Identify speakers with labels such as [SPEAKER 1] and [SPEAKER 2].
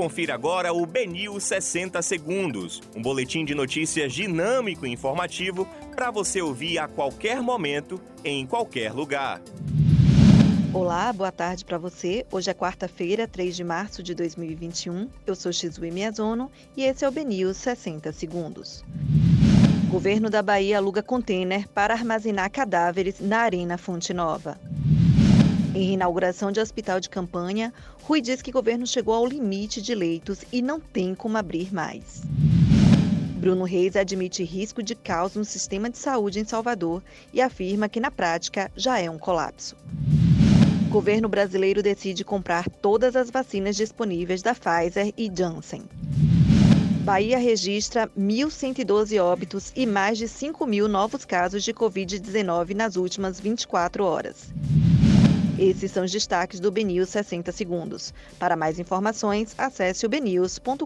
[SPEAKER 1] Confira agora o Benil 60 Segundos, um boletim de notícias dinâmico e informativo para você ouvir a qualquer momento, em qualquer lugar.
[SPEAKER 2] Olá, boa tarde para você. Hoje é quarta-feira, 3 de março de 2021. Eu sou Xizue Miyazono e esse é o Benil 60 Segundos. Governo da Bahia aluga container para armazenar cadáveres na Arena Fonte Nova. Em inauguração de hospital de campanha, Rui diz que o governo chegou ao limite de leitos e não tem como abrir mais. Bruno Reis admite risco de caos no sistema de saúde em Salvador e afirma que, na prática, já é um colapso. O governo brasileiro decide comprar todas as vacinas disponíveis da Pfizer e Janssen. Bahia registra 1.112 óbitos e mais de 5 mil novos casos de Covid-19 nas últimas 24 horas. Esses são os destaques do BNews 60 Segundos. Para mais informações, acesse o bnews.com.br.